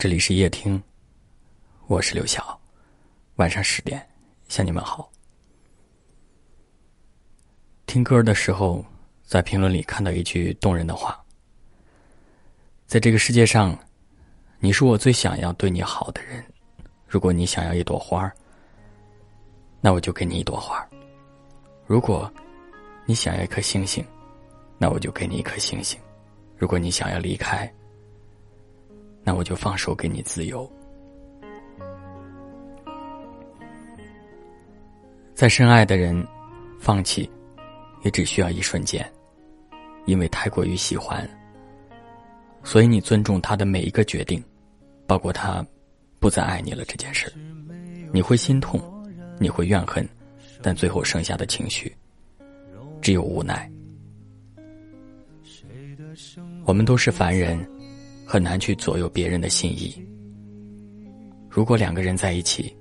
这里是夜听，我是刘晓。晚上十点向你们好。听歌的时候，在评论里看到一句动人的话：在这个世界上，你是我最想要对你好的人。如果你想要一朵花那我就给你一朵花如果你想要一颗星星，那我就给你一颗星星。如果你想要离开，那我就放手给你自由。再深爱的人，放弃也只需要一瞬间，因为太过于喜欢，所以你尊重他的每一个决定，包括他不再爱你了这件事你会心痛，你会怨恨，但最后剩下的情绪只有无奈。我们都是凡人。很难去左右别人的心意。如果两个人在一起，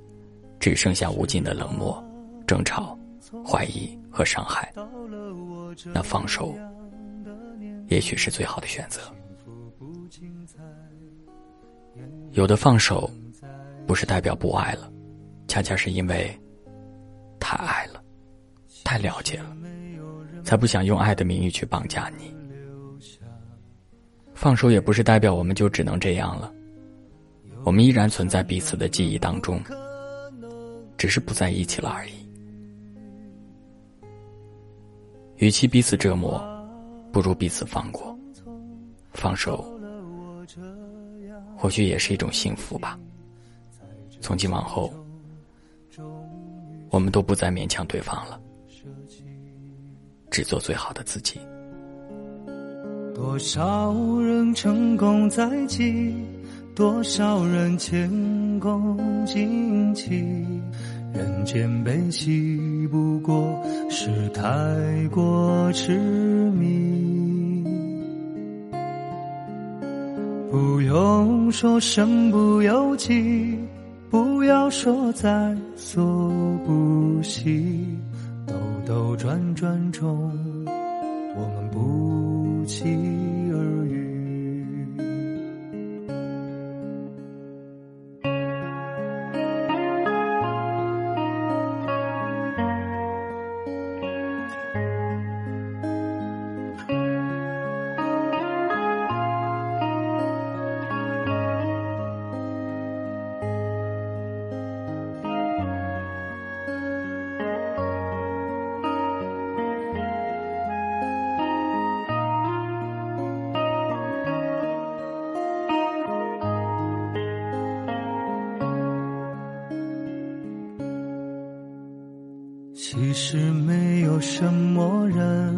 只剩下无尽的冷漠、争吵、怀疑和伤害，那放手也许是最好的选择。有的放手，不是代表不爱了，恰恰是因为太爱了，太了解了，才不想用爱的名义去绑架你。放手也不是代表我们就只能这样了，我们依然存在彼此的记忆当中，只是不在一起了而已。与其彼此折磨，不如彼此放过。放手，或许也是一种幸福吧。从今往后，我们都不再勉强对方了，只做最好的自己。多少人成功在即，多少人前功尽弃。人间悲喜，不过是太过痴迷。不用说身不由己，不要说在所不惜。兜兜转转中，我们不弃。其实没有什么人，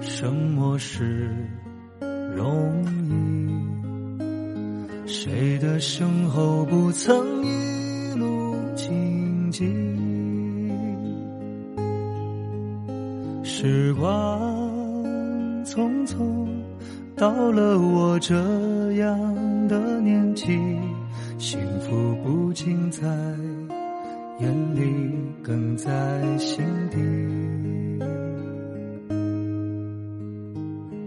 什么事容易。谁的身后不曾一路荆棘？时光匆匆，到了我这样的年纪，幸福不仅在。眼里更在心底。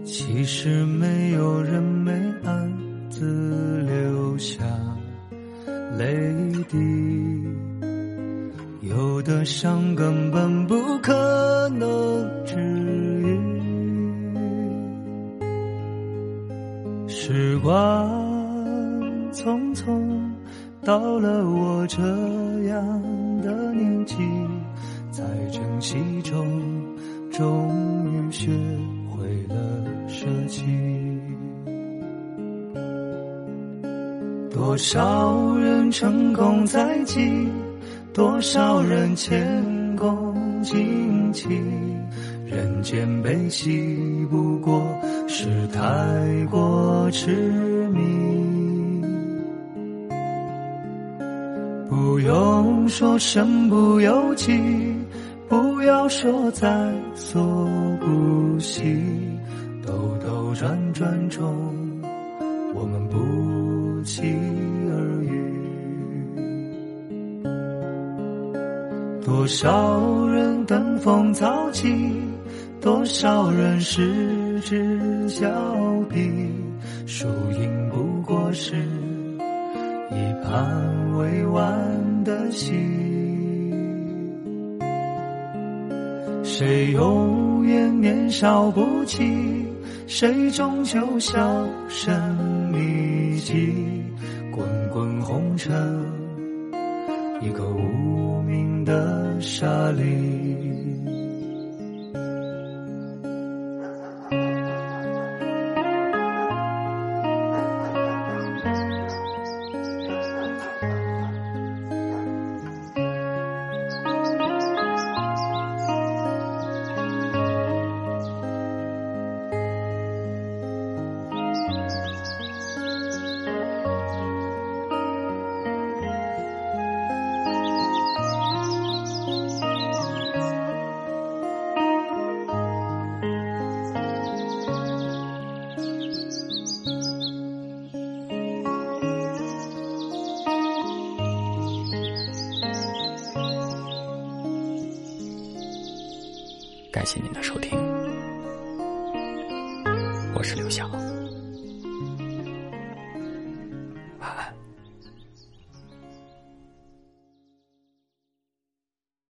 其实没有人没暗自流下泪滴，有的伤根本不可能治愈。时光匆匆。到了我这样的年纪，在珍惜中，终于学会了舍弃。多少人成功在即，多少人前功尽弃。人间悲喜，不过是太过痴迷。不用说身不由己，不要说在所不惜。兜兜转转中，我们不期而遇。多少人登峰造极，多少人失之交臂。输赢不过是。一盘完的心。谁永远年少不羁？谁终究销声匿迹？滚滚红尘，一个无名的沙砾。谢您的收听，我是刘晓。